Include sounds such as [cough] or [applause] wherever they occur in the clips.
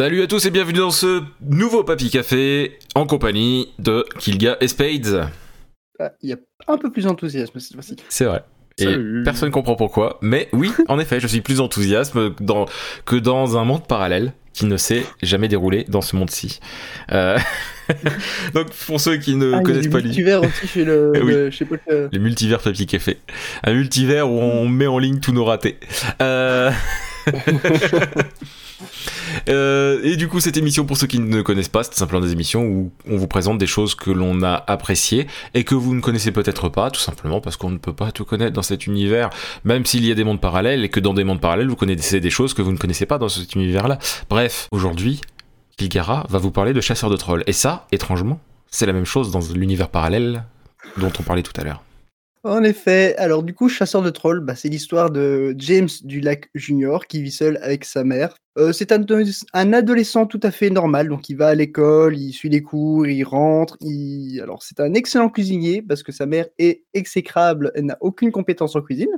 Salut à tous et bienvenue dans ce nouveau Papy Café en compagnie de Kilga et Spades. Ah, Il y a un peu plus d'enthousiasme cette fois-ci. C'est vrai. Et Salut. personne comprend pourquoi. Mais oui, en effet, je suis plus enthousiaste dans, que dans un monde parallèle qui ne s'est jamais déroulé dans ce monde-ci. Euh, [laughs] Donc pour ceux qui ne Ah, connaissent pas les, multivers aussi chez le, [laughs] Eh oui. le- chez Paul. les multivers Papy Café, un multivers où on met en ligne tous nos ratés. Euh... [laughs] Euh, et du coup, cette émission, pour ceux qui ne connaissent pas, c'est simplement des émissions où on vous présente des choses que l'on a appréciées et que vous ne connaissez peut-être pas, tout simplement parce qu'on ne peut pas tout connaître dans cet univers, même s'il y a des mondes parallèles et que dans des mondes parallèles, vous connaissez des choses que vous ne connaissez pas dans cet univers-là. Bref, aujourd'hui, Kilgara va vous parler de chasseurs de trolls. Et ça, étrangement, c'est la même chose dans l'univers parallèle dont on parlait tout à l'heure. En effet, alors du coup, Chasseur de trolls, bah, c'est l'histoire de James du Lac Junior qui vit seul avec sa mère. Euh, c'est un, adolescent tout à fait normal, donc il va à l'école, il suit les cours, il rentre. Il... Alors c'est un excellent cuisinier parce que sa mère est exécrable, elle n'a aucune compétence en cuisine.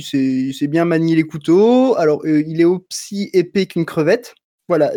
Sait, il sait bien manier les couteaux. Alors euh, il est aussi épais qu'une crevette. Voilà,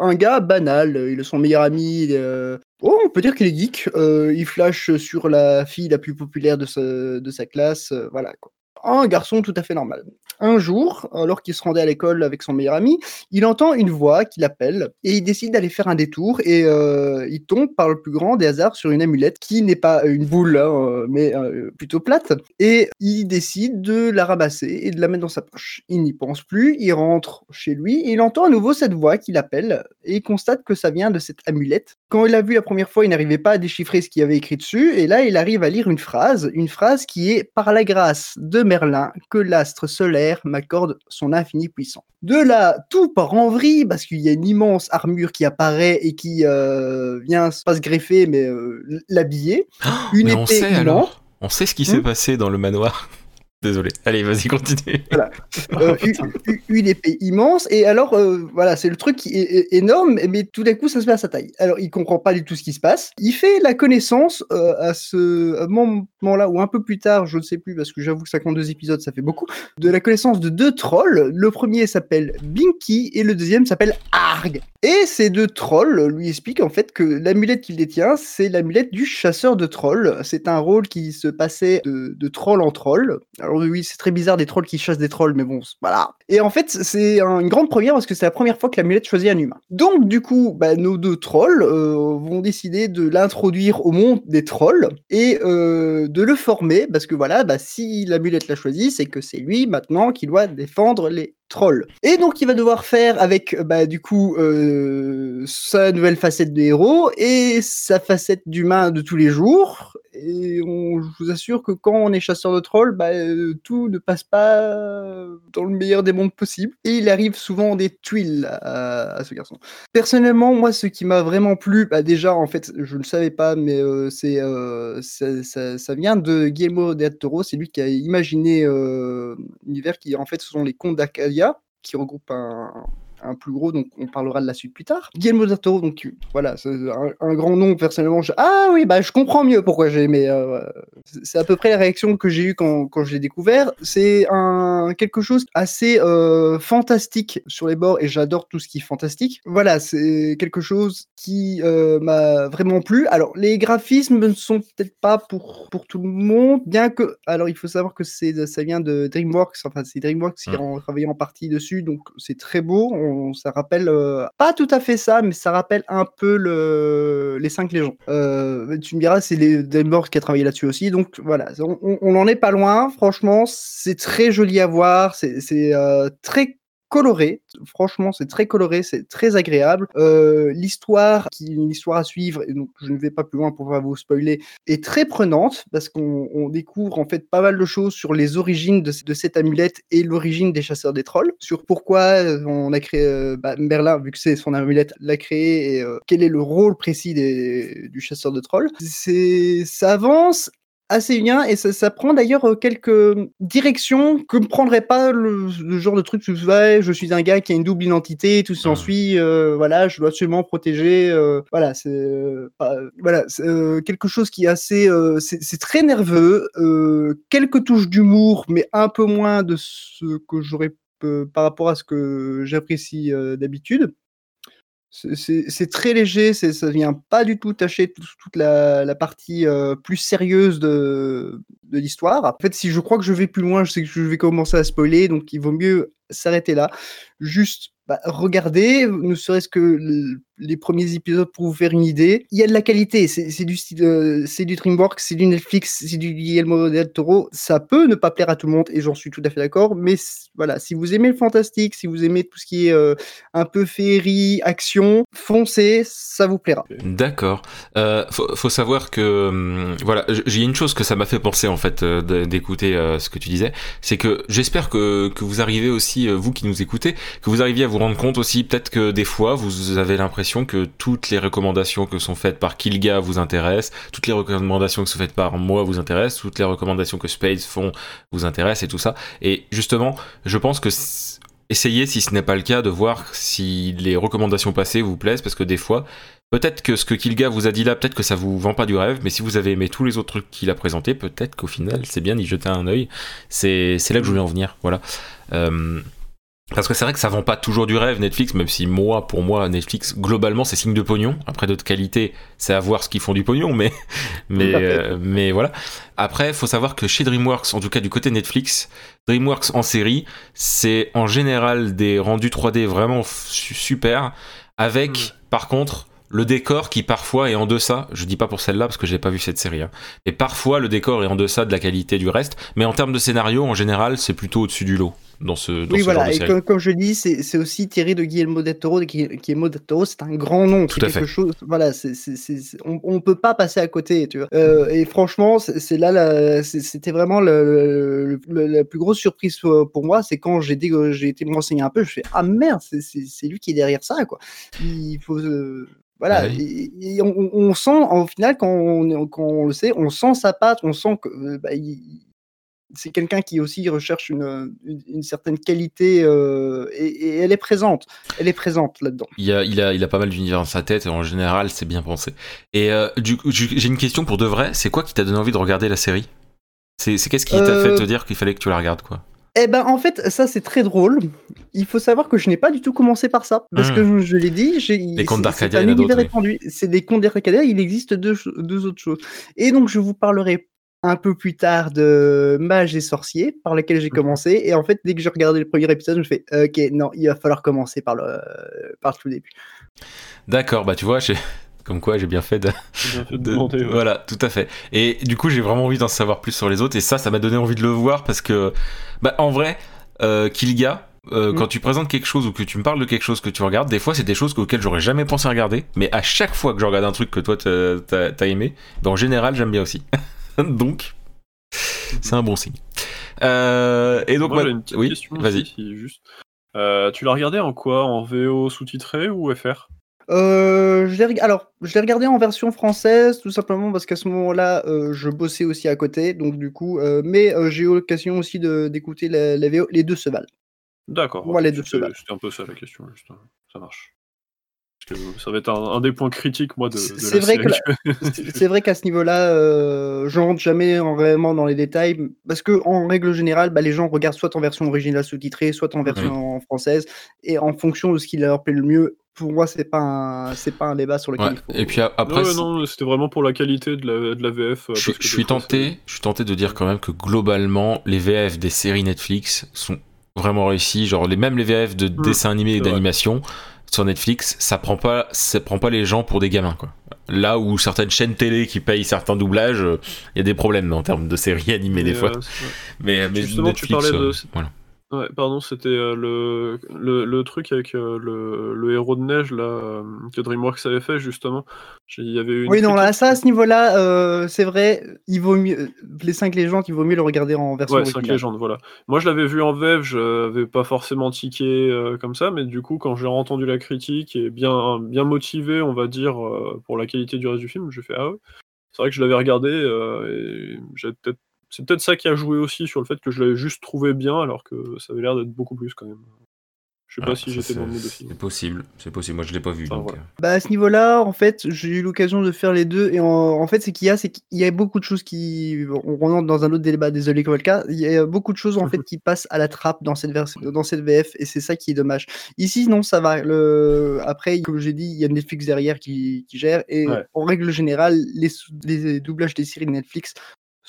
un gars banal, euh, il est son meilleur ami. euh, Oh, on peut dire qu'il est geek. euh, il flash sur la fille la plus populaire de sa, de sa classe. euh, voilà quoi. Un garçon tout à fait normal. Un jour, alors qu'il se rendait à l'école avec son meilleur ami, il entend une voix qui l'appelle et il décide d'aller faire un détour et euh, il tombe par le plus grand des hasards sur une amulette qui n'est pas une boule hein, euh, mais euh, plutôt plate et il décide de la ramasser et de la mettre dans sa poche. Il n'y pense plus, il rentre chez lui et il entend à nouveau cette voix qui l'appelle et il constate que ça vient de cette amulette. Quand il l'a vu la première fois, il n'arrivait pas à déchiffrer ce qu'il y avait écrit dessus et là il arrive à lire une phrase, une phrase qui est par la grâce de Merlin que l'astre solaire m'accorde son infini puissance. De là, tout part en vrille parce qu'il y a une immense armure qui apparaît et qui euh, vient pas se greffer mais euh, l'habiller. Une Mais on épée sait alors On sait ce qui s'est Hmm passé dans le manoir. Désolé. Allez, vas-y, continue. euh, [laughs] une, épée immense et alors euh, voilà c'est le truc qui est, énorme mais tout d'un coup ça se met à sa taille. Alors il comprend pas du tout ce qui se passe. Il fait la connaissance euh, à ce moment là ou un peu plus tard je ne sais plus parce que j'avoue que 52 épisodes ça fait beaucoup de la connaissance de deux trolls. Le premier s'appelle Binky et le deuxième s'appelle Arg. Et ces deux trolls lui expliquent en fait que l'amulette qu'il détient c'est l'amulette du chasseur de trolls. C'est un rôle qui se passait de, de troll en troll. alors oui, c'est très bizarre des trolls qui chassent des trolls, mais bon, voilà. Et en fait, c'est un- une grande première parce que c'est la première fois que l'amulette choisit un humain. Donc, du coup, bah, nos deux trolls euh, vont décider de l'introduire au monde des trolls et euh, de le former parce que voilà, bah, si l'amulette l'a choisi, c'est que c'est lui maintenant qui doit défendre les trolls. Et donc, il va devoir faire avec, bah, du coup, euh, sa nouvelle facette de héros et sa facette d'humain de tous les jours. Et on, je vous assure que quand on est chasseur de trolls, bah, euh, tout ne passe pas dans le meilleur des mondes possible. Et il arrive souvent des tuiles à, ce garçon. Personnellement, moi, ce qui m'a vraiment plu, bah, déjà, en fait, je ne le savais pas, mais euh, c'est euh, ça, vient de Guillermo del Toro. C'est lui qui a imaginé l'univers qui, en fait, ce sont les contes d'Acadia, qui regroupent un, un plus gros, donc on parlera de la suite plus tard. Guillermo del Toro, donc voilà, c'est un, un grand nom, personnellement. je- Ah oui, bah je comprends mieux pourquoi j'ai aimé. euh, c'est- à peu près la réaction que j'ai eue quand, quand je l'ai découvert. C'est un quelque chose assez euh, fantastique sur les bords et j'adore tout ce qui est fantastique. Voilà, c'est quelque chose qui euh, m'a vraiment plu. Alors les graphismes ne sont peut-être pas pour pour tout le monde, bien que alors il faut savoir que c'est ça vient de DreamWorks, enfin c'est DreamWorks qui a travaillé en partie dessus, donc c'est très beau. On, ça rappelle euh, pas tout à fait ça, mais ça rappelle un peu le les cinq légendes. Euh, tu me diras, c'est les DreamWorks qui a travaillé là-dessus aussi, donc voilà, on, on, on en est pas loin. Franchement, c'est très joli à voir, c'est c'est, euh, très coloré. Franchement, c'est très coloré, c'est très agréable. Euh, l'histoire, qui est une histoire à suivre, et donc je ne vais pas plus loin pour pas vous spoiler, est très prenante parce qu'on on découvre en fait pas mal de choses sur les origines de, de cette amulette et l'origine des chasseurs des trolls, sur pourquoi euh, on a créé euh, bah, Merlin, vu que c'est son amulette, l'a créé et euh, quel est le rôle précis des, du chasseur de trolls. C'est, ça avance assez bien et ça, ça prend d'ailleurs euh, quelques directions que ne prendrait pas le, le genre de truc tu ouais, je suis un gars qui a une double identité tout s'ensuit euh, voilà je dois absolument protéger euh, voilà c'est euh, pas- voilà euh, quelque chose qui est assez euh, c'est c'est très nerveux euh, quelques touches d'humour mais un peu moins de ce que j'aurais euh, par rapport à ce que j'apprécie euh, d'habitude C'est très léger, ça vient pas du tout tâcher toute la, partie euh, plus sérieuse de, de l'histoire. En fait, si je crois que je vais plus loin, je sais que je vais commencer à spoiler, donc il vaut mieux s'arrêter là. Juste bah, regardez, ne serait-ce que les premiers épisodes pour vous faire une idée. Il y a de la qualité, c'est du style, euh, c'est du DreamWorks, c'est du Netflix, c'est du Guillermo del Toro. Ça peut ne pas plaire à tout le monde et j'en suis tout à fait d'accord. Mais voilà, si vous aimez le fantastique, si vous aimez tout ce qui est euh, un peu féerie, action, foncez, ça vous plaira. D'accord. Euh, faut, savoir que hum, voilà, j'ai une chose que ça m'a fait penser en fait d'écouter ce que tu disais, c'est que j'espère que, que vous arrivez aussi, vous qui nous écoutez, que vous arriviez à vous rendre compte aussi peut-être que des fois vous avez l'impression que toutes les recommandations que sont faites par Kilga vous intéressent, toutes les recommandations que sont faites par moi vous intéressent, toutes les recommandations que Space font vous intéressent et tout ça. Et justement, je pense que essayez, si ce n'est pas le cas, de voir si les recommandations passées vous plaisent, parce que des fois, peut-être que ce que Kilga vous a dit là, peut-être que ça vous vend pas du rêve, mais si vous avez aimé tous les autres trucs qu'il a présentés, peut-être qu'au final, c'est bien d'y jeter un œil. C'est là que je voulais en venir. Voilà. Euh, parce que c'est vrai que ça vend pas toujours du rêve Netflix, même si moi, pour moi, Netflix, globalement, c'est signe de pognon. Après, d'autres qualités, c'est à voir ce qu'ils font du pognon, mais, [laughs] mais, euh, mais voilà. Après, faut savoir que chez DreamWorks, en tout cas du côté Netflix, DreamWorks en série, c'est en général des rendus 3D vraiment super, avec, hmm. par contre, le décor qui parfois est en deçà, je dis pas pour celle-là parce que j'ai pas vu cette série, hein, et parfois le décor est en deçà de la qualité du reste, mais en termes de scénario, en général, c'est plutôt au-dessus du lot dans ce dans Oui, ce voilà, genre de et série. comme, comme je dis, c'est aussi tiré de Guillermo del Toro. Guille- Guillermo del Toro, c'est un grand nom, Tout à quelque fait. chose. Voilà, c'est- on, on peut pas passer à côté, tu vois. Euh, et franchement, c'est là, c'était vraiment le, le- le- la plus grosse surprise pour moi, c'est quand j'ai été me renseigner un peu, je fais ah merde, c'est lui qui est derrière ça, quoi. Il faut euh, voilà, Ouais. et, et on, sent, au final, quand on, quand on le sait, on sent sa patte, on sent que euh, bah, il- c'est quelqu'un qui aussi recherche une, une, une certaine qualité euh, et, et elle est présente. Elle est présente là-dedans. Il, a, il, a, il a pas mal d'univers dans sa tête et en général, c'est bien pensé. Et euh, j'ai une question pour de vrai. C'est quoi qui t'a donné envie de regarder la série? C'est qu'est-ce qui t'a Euh, fait te dire qu'il fallait que tu la regardes, quoi? Eh ben, en fait, ça c'est très drôle. Il faut savoir que je n'ai pas du tout commencé par ça, parce Mhm. que je, je l'ai dit, j'ai Les contes d'Arcadia, il y en a. C'est des contes d'Arcadia. Il existe deux, deux autres choses. Et donc, je vous parlerai un peu plus tard de Mages et Sorciers, par lequel j'ai Mhm. commencé. Et en fait, dès que j'ai regardé le premier épisode, je me fais Ok, non, il va falloir commencer par le, par le tout début. D'accord, bah tu vois, j'ai- [laughs] comme quoi j'ai bien fait de, J'ai bien fait de de- demander, ouais. Voilà, tout à fait. Et du coup, j'ai vraiment envie d'en savoir plus sur les autres. Et ça, ça m'a donné envie de le voir parce que, bah, en vrai, euh, Kilga, euh, Mm. quand tu présentes quelque chose ou que tu me parles de quelque chose que tu regardes, des fois, c'est des choses auxquelles j'aurais jamais pensé regarder. Mais à chaque fois que je regarde un truc que toi, t'as aimé, bah, en général, j'aime bien aussi. [laughs] donc, c'est un bon signe. Euh, et donc, Moi, bah, j'ai une petite oui, question vas-y. aussi, juste. Euh, tu l'as regardé en quoi? En VO sous-titré ou FR Euh, je l'ai alors, je l'ai regardé en version française, tout simplement parce qu'à ce moment-là, euh, je bossais aussi à côté, donc du coup, euh, mais euh, j'ai eu l'occasion aussi de- d'écouter la, la VO. Les deux se valent. D'accord. Moi, les deux se C'était valent. c'était un peu ça la question, juste. hein. Ça marche. Que ça va être un, un des points critiques, moi, de, de C'est la vrai série. que [laughs] C'est vrai qu'à ce niveau-là, euh, je rentre jamais en- vraiment dans les détails, parce que en règle générale, bah, les gens regardent soit en version originale sous-titrée, soit en version en française, et en fonction de ce qui leur plaît le mieux. Pour moi, c'est pas un, c'est pas un débat sur lequel Ouais. il faut. Et puis après, c'est- non, c'était vraiment pour la qualité de la, de la VF. euh, je, parce que je des suis fois, tenté, je suis tenté de dire quand même que globalement, les VF des séries Netflix sont vraiment réussis. Genre, les, même les VF de dessins animés et d'animation sur Netflix, ça prend pas, ça prend pas les gens pour des gamins, quoi. Là où certaines chaînes télé qui payent certains doublages, euh, il y a des problèmes en termes de séries [laughs] animées Mais, des fois. euh. Mais, mais Justement, tu Netflix, parlais de- euh, voilà. Ouais, pardon, c'était euh, le, le, le truc avec euh, le, le héros de neige là, euh, que DreamWorks avait fait justement. Il y avait une Oui, non, là, ça, à ce niveau-là, c'est vrai, il vaut mieux, les 5 légendes, il vaut mieux le regarder en version Ouais, 5 originale. légendes, voilà. Moi, je l'avais vu en VEV, je n'avais pas forcément tiqué comme ça, mais du coup, quand j'ai entendu la critique et bien, bien motivé, on va dire, pour la qualité du reste du film, j'ai fait Ah ouais. C'est vrai que je l'avais regardé et j'ai peut-être. C'est peut-être ça qui a joué aussi sur le fait que je l'avais juste trouvé bien, alors que ça avait l'air d'être beaucoup plus quand même. Je sais pas Ah, si j'étais dans le mood c'est aussi. c'est possible, c'est possible. Moi, je l'ai pas vu. Enfin, donc, voilà. euh. Bah à ce niveau-là, en fait, j'ai eu l'occasion de faire les deux et en, en fait, c'est qu'il y a, c'est qu'il y a beaucoup de choses qui, on rentre dans un autre débat, désolé Kovalka, il y a beaucoup de choses en fait [laughs] qui passent à la trappe dans cette version, dans cette VF et c'est ça qui est dommage. Ici, non, ça va. Le... Après, comme j'ai dit, il y a Netflix derrière qui, qui gère et Ouais. en règle générale, les, les doublages des séries de Netflix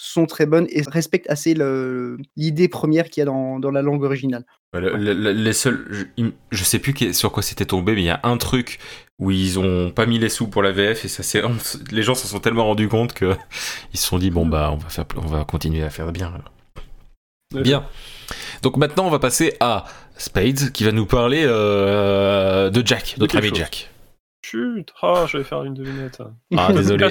sont très bonnes et respectent assez le- l'idée première qu'il y a dans, dans la langue originale. Ouais, le- le- le- les seuls, je, je sais plus sur quoi c'était tombé, mais il y a un truc où ils ont pas mis les sous pour la VF et ça c'est, les gens se sont tellement rendus compte que [laughs] ils se sont dit bon bah on va faire, on va continuer à faire bien. alors. Bien. Donc maintenant on va passer à Spades qui va nous parler euh, de Jack, De notre ami chose. Jack. Chut Ah, j'allais faire une devinette. Ah [laughs] désolé.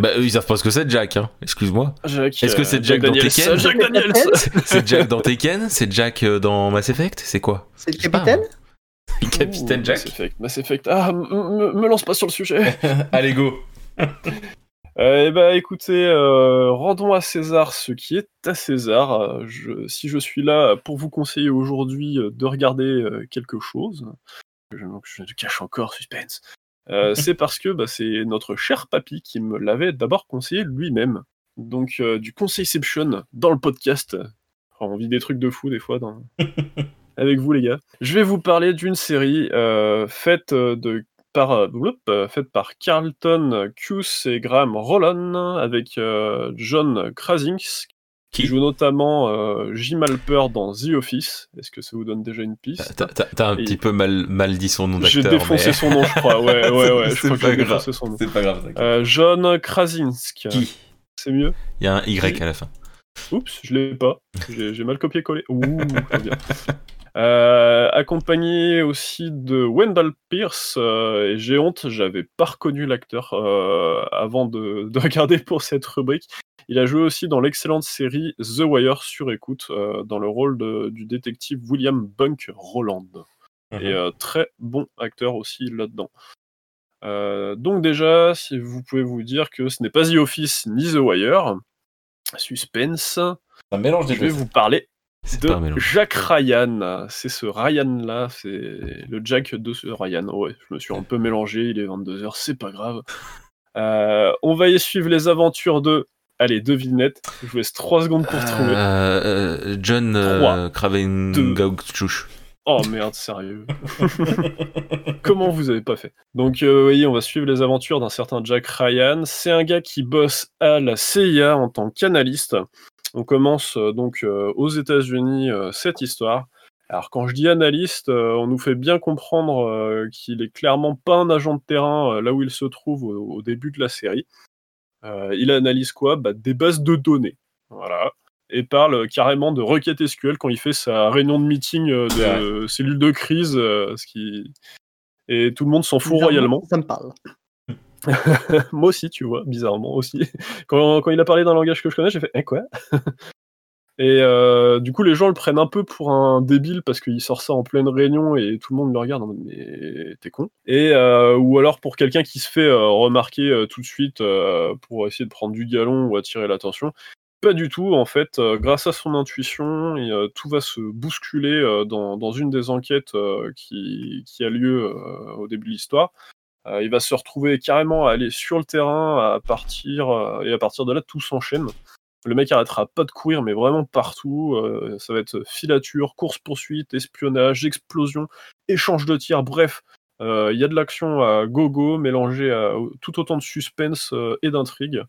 Bah eux, ils savent pas ce que c'est Jack, hein. excuse-moi. Est-ce que euh, c'est Jack dans. Tekken Jack Daniels [laughs] C'est Jack dans Tekken, c'est Jack dans Mass Effect, c'est quoi C'est le capitaine Capitaine Ouh, Jack. Mass Effect, Mass Effect. Ah, me lance pas sur le sujet. [laughs] Allez go. Eh ben, écoutez, euh, rendons à César ce qui est à César. Euh, je- si je suis là pour vous conseiller aujourd'hui de regarder quelque chose, je, je cache encore suspense, euh, c'est parce que bah, c'est notre cher papy qui me l'avait d'abord conseillé lui-même. Donc euh, du conseilception dans le podcast. On vit des trucs de fou des fois dans... [laughs] avec vous les gars. Je vais vous parler d'une série euh, faite euh, de par, faite par Carlton Cuse et Graham Rowland avec John Krasinski qui joue notamment euh, Jim dans The Office. Est-ce que ça vous donne déjà une piste T'as- un Et- petit peu mal, mal dit son nom J'ai d'acteur. défoncé mais- son nom, je crois. Ouais, [laughs] ouais, ouais. je C'est pas j'ai grave. défoncé son nom. C'est pas grave. Euh, John Krasinski. Qui C'est mieux Il y a un Y à la fin. Oups, je l'ai pas. J'ai j'ai mal copié-collé. Ouh, très bien. [laughs] Euh, accompagné aussi de Wendell Pierce, euh, et j'ai honte, j'avais pas reconnu l'acteur euh, avant de, [laughs] de regarder pour cette rubrique. Il a joué aussi dans l'excellente série The Wire sur écoute, dans le rôle de- du détective William Bunk Roland. Mhm. Et très bon acteur aussi là-dedans. Donc déjà, si vous pouvez vous dire que ce n'est pas The Office ni The Wire, suspense, un mélange je vais vous parler de. Jack Ryan. C'est ce Ryan-là, c'est le Jack de ce Ryan. Ouais, je me suis un peu mélangé, il est 22h, c'est pas grave. Euh, on va y suivre les aventures de... Allez, devinette, je vous laisse 3 secondes pour trouver. Euh, euh, John euh, Kravengaukchuch. Oh merde, sérieux. [laughs] Comment vous avez pas fait? Donc, euh, vous voyez, on va suivre les aventures d'un certain Jack Ryan. C'est un gars qui bosse à la CIA en tant qu'analyste. On commence euh, donc euh, aux États-Unis euh, cette histoire. Alors, quand je dis analyste, on nous fait bien comprendre qu'il est clairement pas un agent de terrain là où il se trouve au, au début de la série. Il analyse quoi? Bah, Des bases de données. Voilà et parle carrément de requête SQL quand il fait sa réunion de meeting de cellule de crise, ce qui... et tout le monde s'en fout royalement. Ça me parle. [laughs] Moi aussi, tu vois, bizarrement aussi. Quand, il a parlé d'un langage que je connais, j'ai fait Eh quoi? [laughs] Et euh, du coup, les gens le prennent un peu pour un débile parce qu'il sort ça en pleine réunion et tout le monde le regarde en mode Mais t'es con Et euh, ou alors pour quelqu'un qui se fait euh, remarquer tout de suite pour essayer de prendre du galon ou attirer l'attention. Pas du tout, en fait, grâce à son intuition, tout va se bousculer dans, une des enquêtes qui, a lieu au début de l'histoire. Euh, il va se retrouver carrément à aller sur le terrain à partir, euh, et à partir de là, tout s'enchaîne. Le mec arrêtera pas de courir, mais vraiment partout. euh, ça va être filature, course-poursuite, espionnage, explosion, échange de tirs, bref. Il y a de l'action à gogo, mélangée à tout autant de suspense et d'intrigue.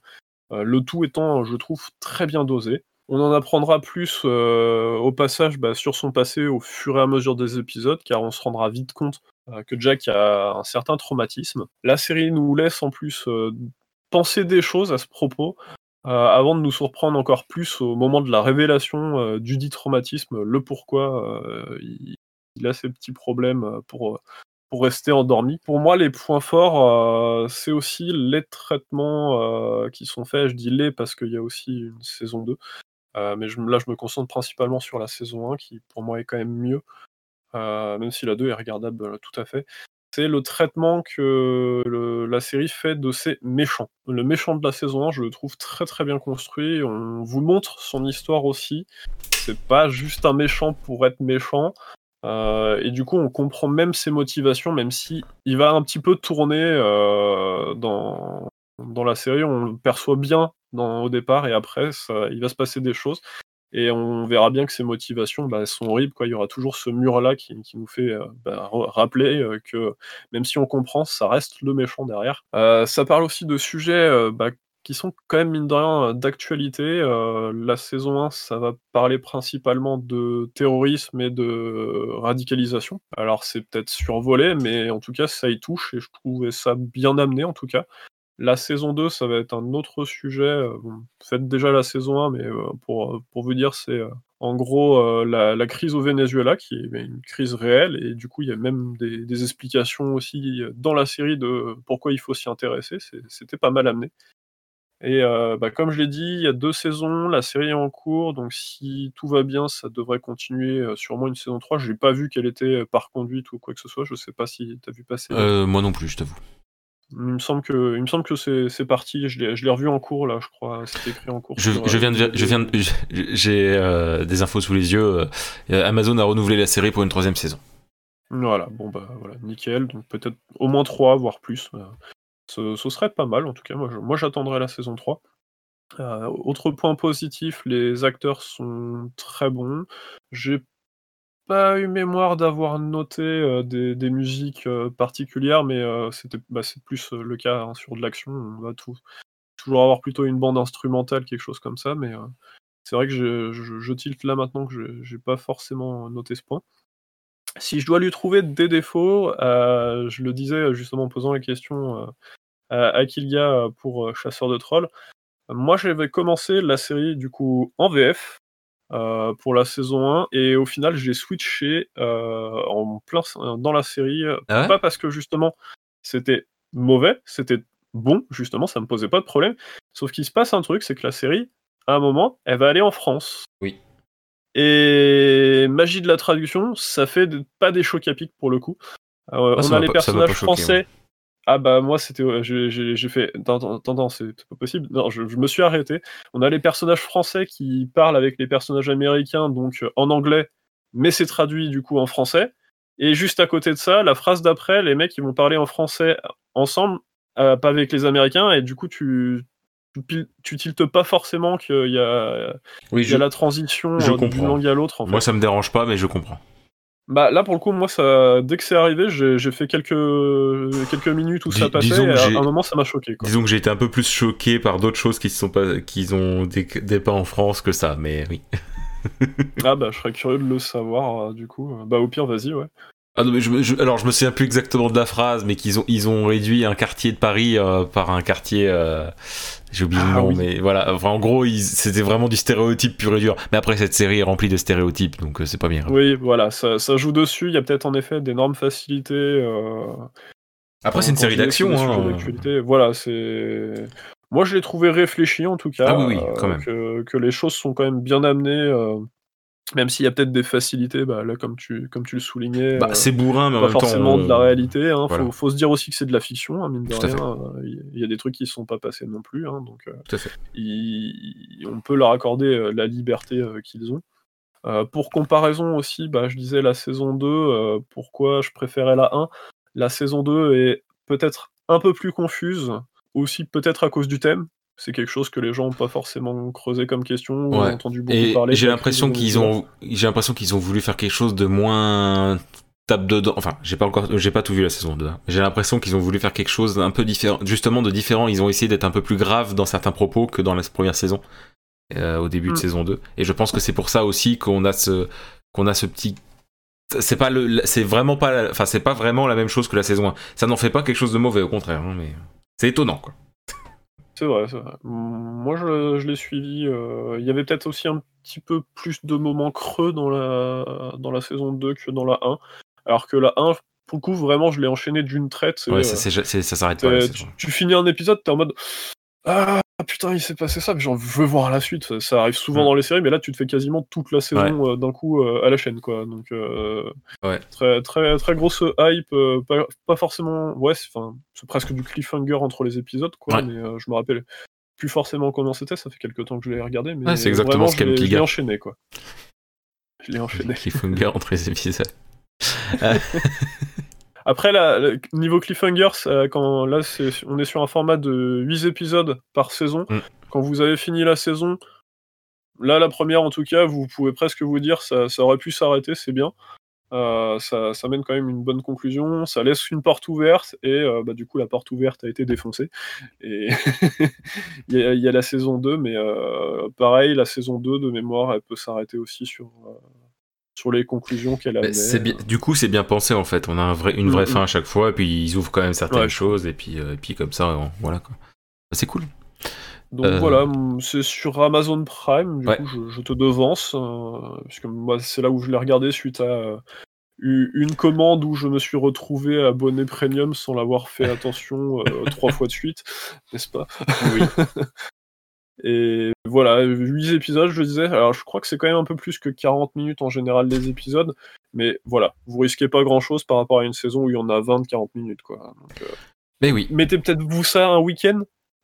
Le tout étant, je trouve, très bien dosé. On en apprendra plus au passage bah, sur son passé au fur et à mesure des épisodes, car on se rendra vite compte que Jack a un certain traumatisme. La série nous laisse en plus euh, penser des choses à ce propos, euh, avant de nous surprendre encore plus au moment de la révélation euh, du dit traumatisme, le pourquoi euh, il, a ces petits problèmes euh, pour, pour rester endormi. Pour moi, les points forts, euh, c'est aussi les traitements euh, qui sont faits. Je dis les parce qu'il y a aussi une saison 2. Euh, mais là, je me concentre principalement sur la saison 1, qui pour moi est quand même mieux, euh, même si la 2 est regardable euh, tout à fait. C'est le traitement que la série fait de ses méchants. Le méchant de la saison 1, je le trouve très très bien construit. On vous montre son histoire aussi. C'est pas juste un méchant pour être méchant. et du coup, on comprend même ses motivations, même si il va un petit peu tourner dans, dans la série. On le perçoit bien au départ, et après, il va se passer des choses. Et on verra bien que ses motivations bah, sont horribles. Quoi. Il y aura toujours ce mur-là qui, nous fait bah, rappeler que même si on comprend, ça reste le méchant derrière. ça parle aussi de sujets bah, qui sont quand même, mine de rien, euh, d'actualité. Euh, la saison 1, ça va parler principalement de terrorisme et de radicalisation. Alors c'est peut-être survolé, mais en tout cas, ça y touche et je trouvais ça bien amené en tout cas. La saison 2, ça va être un autre sujet. Euh, faites déjà la saison 1, mais pour, pour vous dire, c'est en gros la, crise au Venezuela, qui est une crise réelle, et du coup, il y a même des, explications aussi dans la série de pourquoi il faut s'y intéresser. C'était pas mal amené. Et euh, bah, comme je l'ai dit, il y a deux saisons, la série est en cours, donc si tout va bien, ça devrait continuer euh, sûrement une saison 3. Je n'ai pas vu qu'elle était euh, par conduite ou quoi que ce soit, je ne sais pas si tu as vu passer. moi non plus, je t'avoue. Il me semble que, il me semble que c'est parti. Je l'ai revu en cours là, je crois. C'était écrit en cours. Je, viens de, je viens, j'ai des infos sous les yeux. Amazon a renouvelé la série pour une troisième saison. Voilà, bon bah voilà, nickel. Donc peut-être au moins trois, voire plus. Ce, serait pas mal, en tout cas, moi, j'attendrai la saison 3. Euh, autre point positif, les acteurs sont très bons. J'ai eu mémoire d'avoir noté euh, des, musiques euh, particulières, mais c'était bah, c'est plus le cas hein, sur de l'action. On va toujours avoir plutôt une bande instrumentale, quelque chose comme ça, mais c'est vrai que je, tilte là maintenant que j'ai pas forcément noté ce point. Si je dois lui trouver des défauts, je le disais justement en posant la question à Kilga pour euh, Chasseur de Trolls. Moi, j'avais commencé la série du coup en VF euh, pour la saison 1 et au final, j'ai switché euh, en plein dans la série. Ah pas parce que justement c'était mauvais, c'était bon, justement, ça me posait pas de problème. Sauf qu'il se passe un truc, c'est que la série, à un moment, elle va aller en France. Oui. Et magie de la traduction, ça fait pas des chocs à pic pour le coup. Ah, on a les personnages français ah bah moi c'était j'ai fait attends, c'est pas possible non je, me suis arrêté on a les personnages français qui parlent avec les personnages américains donc euh, en anglais mais c'est traduit du coup en français et juste à côté de ça la phrase d'après les mecs ils vont parler en français ensemble euh, pas avec les américains et du coup tu tu, tiltes pas forcément qu'il y a, oui, y a la transition euh, d'une langue à l'autre. Moi, ça me dérange pas, mais je comprends. Bah là pour le coup moi ça dès que c'est arrivé j'ai fait quelques quelques minutes où ça passait et à un moment ça m'a choqué Disons que j'ai été un peu plus choqué par d'autres choses qui se sont pas qui ont des, des pas en France que ça mais oui. ah bah je serais curieux de le savoir euh, du coup bah au pire vas-y ouais. Ah non, mais je, alors je me souviens plus exactement de la phrase, mais qu'ils ont ils ont réduit un quartier de Paris euh, par un quartier, euh, j'ai oublié le ah nom, mais voilà. Enfin, en gros, c'était vraiment du stéréotype pur et dur. Mais après, cette série est remplie de stéréotypes, donc euh, c'est pas bien. Oui, voilà, ça, ça, joue dessus. Il y a peut-être en effet d'énormes facilités. Après, c'est une série d'action. Hein. Voilà, c'est. Moi, je l'ai trouvé réfléchi en tout cas. Ah oui, oui, quand même. Que, que, les choses sont quand même bien amenées même s'il y a peut-être des facilités, bah, là, comme tu, comme tu le soulignais. Bah, c'est bourrin, mais pas forcément de la réalité. Hein. Faut, se dire aussi que c'est de la fiction, hein, mine de rien. Il y a des trucs qui ne sont pas passés non plus. Hein, donc, on peut leur accorder euh, la liberté euh, qu'ils ont. Euh, pour comparaison aussi, bah, je disais la saison 2, pourquoi je préférais la 1. La saison 2 est peut-être un peu plus confuse, aussi peut-être à cause du thème c'est quelque chose que les gens n'ont pas forcément creusé comme question ou entendu beaucoup et parler. J'ai l'impression qu'ils ont, j'ai l'impression qu'ils ont voulu faire quelque chose de moins tape dedans. Enfin, j'ai pas encore, j'ai pas tout vu la saison 2. Hein. J'ai l'impression qu'ils ont voulu faire quelque chose d'un peu différent, justement de différent. Ils ont essayé d'être un peu plus grave dans certains propos que dans la première saison, euh, au début de mm. saison 2. Et je pense que c'est pour ça aussi qu'on a ce, qu'on a ce petit c'est pas le c'est vraiment pas enfin c'est pas vraiment la même chose que la saison 1 ça n'en fait pas quelque chose de mauvais au contraire hein, mais c'est étonnant quoi c'est vrai, c'est vrai. Moi, je, l'ai suivi. Euh, il y avait peut-être aussi un petit peu plus de moments creux dans la, dans la saison 2 que dans la 1. Alors que la 1, pour le coup, vraiment, je l'ai enchaîné d'une traite. Ouais, ça, ça s'arrête pas. Tu, finis un épisode, t'es en mode ah putain, il s'est passé ça, mais j'en veux voir la suite. Ça, arrive souvent dans les séries, mais là, tu te fais quasiment toute la saison euh, d'un coup euh, à la chaîne, quoi. Donc, euh, très, très, très grosse hype. Pas, forcément. Ouais, c'est presque du cliffhanger entre les épisodes, quoi. Mais je me rappelle plus forcément comment c'était. Ça fait quelques temps que je l'ai regardé, mais c'est exactement ce je l'ai enchaîné, quoi. Je l'ai enchaîné. Cliffhanger entre les épisodes. [laughs] Après, là, niveau cliffhangers, quand là, on est sur un format de 8 épisodes par saison. Mm. Quand vous avez fini la saison, là, la première en tout cas, vous pouvez presque vous dire ça, ça aurait pu s'arrêter, c'est bien. Euh, ça, ça, mène quand même une bonne conclusion. Ça laisse une porte ouverte et euh, bah, du coup la porte ouverte a été défoncée. Et [laughs] il, y a, la saison 2, mais euh, pareil, la saison 2 de mémoire, elle peut s'arrêter aussi sur, sur les conclusions qu'elle a. Bien, du coup, c'est bien pensé en fait. On a un vrai, une vraie fin à chaque fois, et puis ils ouvrent quand même certaines choses, et puis, et puis comme ça, voilà quoi. C'est cool. Donc voilà, c'est sur Amazon Prime, du coup je, te devance, puisque moi c'est là où je l'ai regardé suite à une commande où je me suis retrouvé abonné premium sans l'avoir fait [laughs] attention trois fois de suite, n'est-ce pas? Oui. [laughs] Et voilà, 8 épisodes, je disais. Alors, je crois que c'est quand même un peu plus que 40 minutes en général les épisodes. Mais voilà, vous risquez pas grand chose par rapport à une saison où il y en a 20-40 minutes, quoi. mais oui. Mettez peut-être vous ça un week-end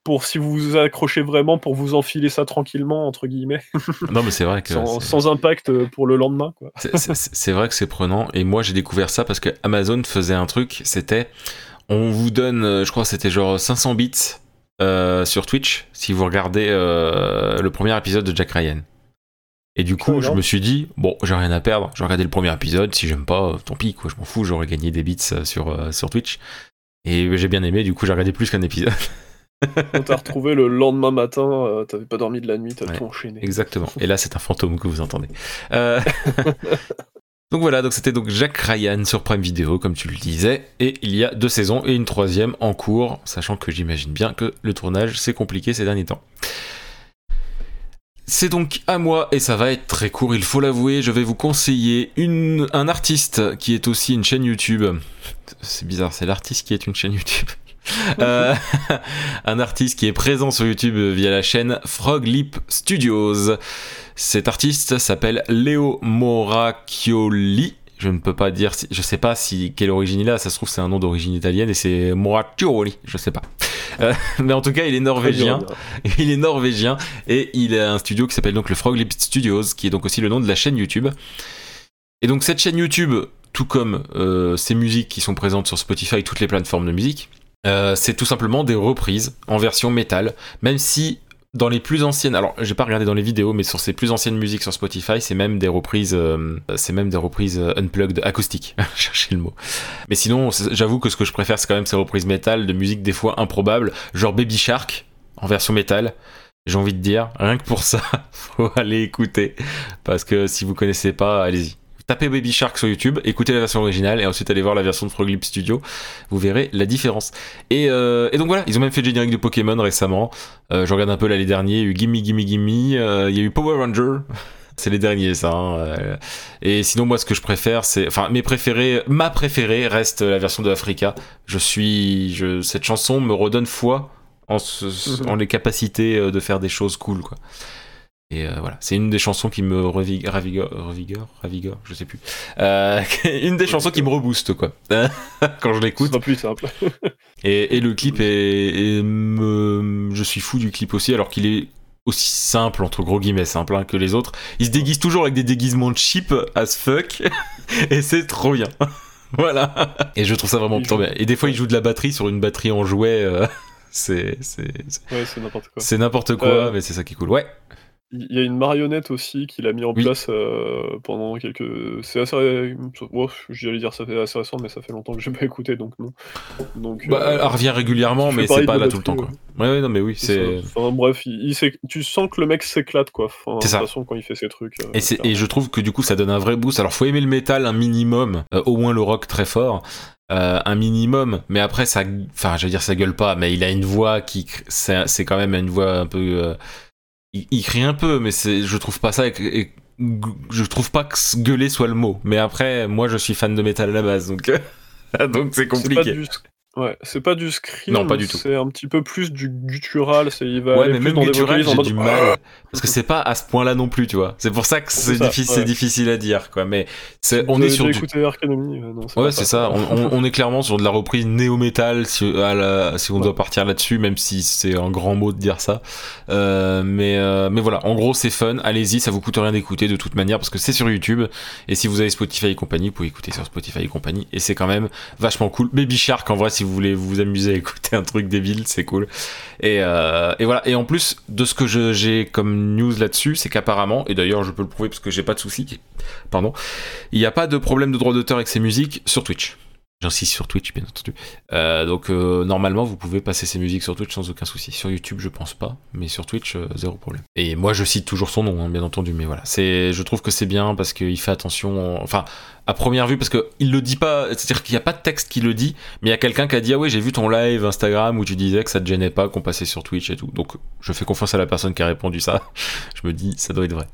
pour si vous vous accrochez vraiment pour vous enfiler ça tranquillement entre guillemets. [laughs] non mais c'est vrai que sans, impact euh, pour le lendemain quoi. c'est vrai que c'est prenant et moi j'ai découvert ça parce que Amazon faisait un truc, c'était on vous donne, euh, je crois c'était genre 500 bits euh, sur Twitch si vous regardez le premier épisode de Jack Ryan. Et du coup, je me suis dit, bon, j'ai rien à perdre, j'ai regardé le premier épisode, si j'aime pas, tant pis, quoi, je m'en fous, j'aurais gagné des bits sur, sur Twitch. Et j'ai bien aimé, du coup, j'ai regardé plus qu'un épisode. [laughs] Quand t'as retrouvé le lendemain matin, euh, t'avais pas dormi de la nuit, t'as tout enchaîné. Exactement. Et là, c'est un fantôme que vous entendez. Euh, [laughs] donc voilà, donc c'était donc Jack Ryan sur Prime Video, comme tu le disais, et il y a deux saisons et une troisième en cours, sachant que j'imagine bien que le tournage c'est compliqué ces derniers temps. C'est donc à moi et ça va être très court, il faut l'avouer. Je vais vous conseiller un artiste qui est aussi une chaîne YouTube. C'est bizarre, c'est l'artiste qui est une chaîne YouTube. [laughs] Euh, [laughs] un artiste qui est présent sur YouTube via la chaîne Frog Lip Studios. Cet artiste s'appelle Leo Moracchioli. Je ne peux pas dire, si, je sais pas si quelle origine il a. Ça se trouve c'est un nom d'origine italienne et c'est Moracchioli. Je sais pas. Euh, [laughs] mais en tout cas, il est norvégien. Il est norvégien et il a un studio qui s'appelle donc le Frog Lip Studios, qui est donc aussi le nom de la chaîne YouTube. Et donc cette chaîne YouTube, tout comme euh, ces musiques qui sont présentes sur Spotify et toutes les plateformes de musique, euh, c'est tout simplement des reprises en version métal, même si dans les plus anciennes, alors j'ai pas regardé dans les vidéos, mais sur ces plus anciennes musiques sur Spotify, c'est même des reprises, euh, c'est même des reprises euh, unplugged acoustiques. [laughs] Cherchez le mot. Mais sinon, j'avoue que ce que je préfère, c'est quand même ces reprises métal de musique des fois improbables, genre Baby Shark en version métal. J'ai envie de dire, rien que pour ça, [laughs] faut aller écouter, parce que si vous connaissez pas, allez-y tapez Baby Shark sur YouTube, écoutez la version originale et ensuite allez voir la version de Froglip Studio. Vous verrez la différence. Et, euh, et donc voilà, ils ont même fait le générique de Pokémon récemment. Euh, je regarde un peu l'année dernière, il y a eu Gimme Gimme Gimme, euh, il y a eu Power Ranger. [laughs] C'est les derniers, ça. Hein, euh. Et sinon, moi, ce que je préfère, c'est, enfin, mes préférés, ma préférée reste la version de Africa. Je suis, je, cette chanson me redonne foi en, mhm. en les capacités de faire des choses cool, quoi. Et euh, voilà, c'est une des chansons qui me revigore, ravigore, ravigore, je sais plus. Euh, [laughs] une des chansons qui me rebooste, quoi, [laughs] quand je l'écoute. C'est plus simple. [laughs] et, et, le clip est, me, je suis fou du clip aussi, alors qu'il est aussi simple entre gros guillemets simple hein, que les autres. Il se déguise toujours avec des déguisements cheap as fuck, et c'est trop bien. voilà. Et je trouve ça vraiment trop bien. Et des fois, il joue de la batterie sur une batterie en jouet. Euh, c'est c'est ouais, c'est n'importe quoi. C'est n'importe quoi, mais c'est ça qui est cool. Ouais. Il y a une marionnette aussi qu'il a mis en place euh, pendant quelques. C'est assez. Oh, J'allais dire ça fait assez récent, mais ça fait longtemps que j'ai pas écouté, donc non. Donc, bah, euh, elle revient régulièrement, mais c'est pas là tout le temps, quoi. Ouais, ouais, non, mais oui, c'est. Enfin, bref, il, tu sens que le mec s'éclate, quoi. Enfin, c'est ça. De toute façon, quand il fait ses trucs. Euh, et, et, je trouve que du coup, ça donne un vrai boost. Alors, faut aimer le métal un minimum, au moins le rock très fort. un minimum, mais après ça, enfin, je veux dire, ça gueule pas, mais il a une voix qui, c'est quand même une voix un peu il, crie un peu, mais c'est, je trouve pas ça. Et, je trouve pas que gueuler soit le mot. Mais après, moi, je suis fan de métal à la base, donc [laughs] donc c'est compliqué. Ouais, c'est pas du scream. Non, pas du tout. C'est un petit peu plus du guttural. C'est il va Ouais, mais même dans guttural, j'ai du mal. Parce que c'est pas à ce point-là non plus, tu vois. C'est pour ça que c'est difficile, ouais. difficile à dire, quoi. Mais c'est, on est sur du. non, Ouais, c'est ça. On, on- on est clairement sur de la reprise néo-metal, si, à la- si on doit partir là-dessus, même si c'est un grand mot de dire ça. Euh, mais, euh, mais voilà, en gros, c'est fun. Allez-y, ça vous coûte rien d'écouter de toute manière parce que c'est sur YouTube. Et si vous avez Spotify et compagnie, vous pouvez écouter sur Spotify et compagnie. Et c'est quand même vachement cool. Baby Shark, en vrai, si vous voulez vous amuser à écouter un truc débile, c'est cool. Et, euh, voilà. Et en plus de ce que j'ai comme news là-dessus, c'est qu'apparemment, et d'ailleurs je peux le prouver parce que j'ai pas de soucis, pardon, il n'y a pas de problème de droit d'auteur avec ces musiques sur Twitch. J'insiste sur Twitch, bien entendu. Euh, donc euh, normalement, vous pouvez passer ces musiques sur Twitch sans aucun souci. Sur YouTube, je pense pas, mais sur Twitch, zéro problème. Et moi, je cite toujours son nom, hein, bien entendu, mais voilà. Je trouve que c'est bien parce qu'il fait attention. Enfin, à première vue, parce que il le dit pas. C'est-à-dire qu'il n'y a pas de texte qui le dit, mais il y a quelqu'un qui a dit ah ouais, j'ai vu ton live Instagram où tu disais que ça te gênait pas qu'on passait sur Twitch et tout. Donc, je fais confiance à la personne qui a répondu ça. [laughs] je me dis ça doit être vrai.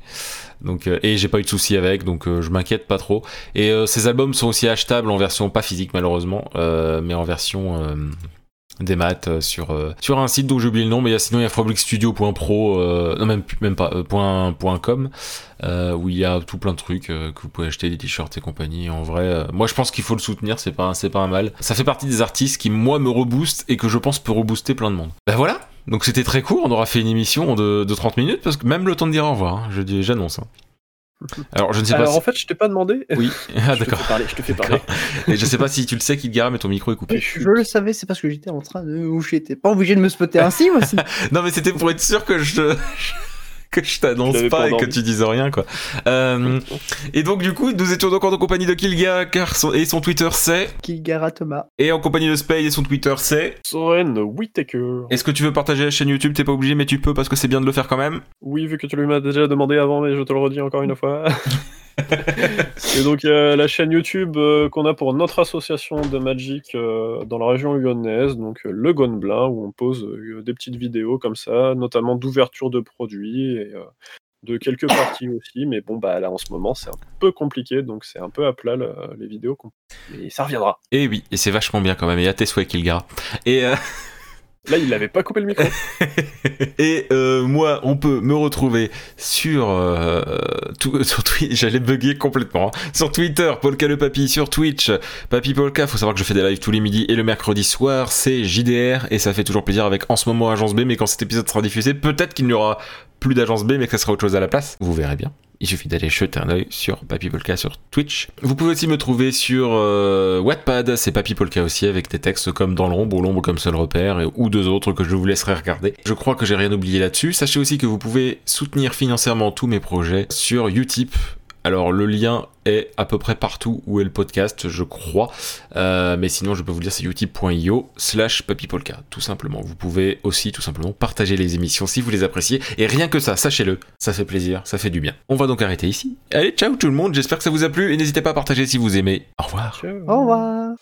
Donc, euh, et j'ai pas eu de soucis avec, donc euh, je m'inquiète pas trop. Et euh, ces albums sont aussi achetables en version pas physique malheureusement, euh, mais en version euh, des maths euh, sur euh, sur un site dont j'ai oublié le nom, mais sinon il y a fabricstudio.pro, euh, non même même pas euh, point, point .com où il y a tout plein de trucs que vous pouvez acheter des t-shirts et compagnie. En vrai, moi je pense qu'il faut le soutenir, c'est pas c'est pas un mal. Ça fait partie des artistes qui moi me reboostent et que je pense peut rebooster plein de monde. Ben voilà. Donc c'était très court, on aura fait une émission de, de 30 minutes parce que même le temps de dire au revoir, hein, je j'annonce. hein. Alors je ne sais pas Alors si... en fait, je t'ai pas demandé. Oui, [laughs] ah Je te d'accord. fais parler, je te fais parler. [laughs] Et je sais pas si tu le sais, Kidgara, mais ton micro est coupé. Je le savais, c'est parce que j'étais en train de. Ou j'étais pas obligé de me spotter ainsi aussi. [laughs] Non, mais c'était pour être sûr que je que je t'annonce pas et que tu dises rien, quoi. Euh, et donc, du coup, nous étions donc en compagnie de Kilga car son- et son Twitter c'est. Kilgara Thomas. Et en compagnie de Spade et son Twitter c'est. Soren Whittaker. Est-ce que tu veux partager la chaîne YouTube? T'es pas obligé, mais tu peux parce que c'est bien de le faire quand même. Oui, vu que tu lui m'as déjà demandé avant, mais je te le redis encore une fois. [laughs] Et donc la chaîne YouTube euh, qu'on a pour notre association de Magic euh, dans la région lyonnaise, donc euh, le Gonblin, où on pose des petites vidéos comme ça, notamment d'ouverture de produits et de quelques parties aussi. Mais bon, bah là en ce moment c'est un peu compliqué, donc c'est un peu à plat le- les vidéos. Mais ça reviendra. Et oui, et c'est vachement bien quand même. Et à tes souhaits, Kilgara. Et. [laughs] Là, il n'avait pas coupé le micro. [laughs] et euh, moi, on peut me retrouver sur euh, [laughs] sur Twitch. J'allais bugger complètement. hein. Sur Twitter, Polka le Papy. Sur Twitch, Papy Polka. Faut savoir que je fais des lives tous les midis et le mercredi soir. C'est JDR et ça fait toujours plaisir avec en ce moment Agence B. Mais quand cet épisode sera diffusé, peut-être qu'il n'y aura plus d'Agence B, mais que ça sera autre chose à la place. Vous verrez bien. Il suffit d'aller jeter un œil sur Papy Polka sur Twitch. Vous pouvez aussi me trouver sur euh, Wattpad, c'est Papy Polka aussi, avec des textes comme Dans l'ombre ou L'ombre comme seul repère, ou deux autres que je vous laisserai regarder. Je crois que j'ai rien oublié là-dessus. Sachez aussi que vous pouvez soutenir financièrement tous mes projets sur Utip. Alors le lien est à peu près partout où est le podcast, je crois. Euh, mais sinon, je peux vous dire, c'est utip.io slash papypolka, tout simplement. Vous pouvez aussi, tout simplement, partager les émissions si vous les appréciez. Et rien que ça, sachez-le, ça fait plaisir, ça fait du bien. On va donc arrêter ici. Allez, ciao tout le monde, j'espère que ça vous a plu et n'hésitez pas à partager si vous aimez. Au revoir. Au revoir.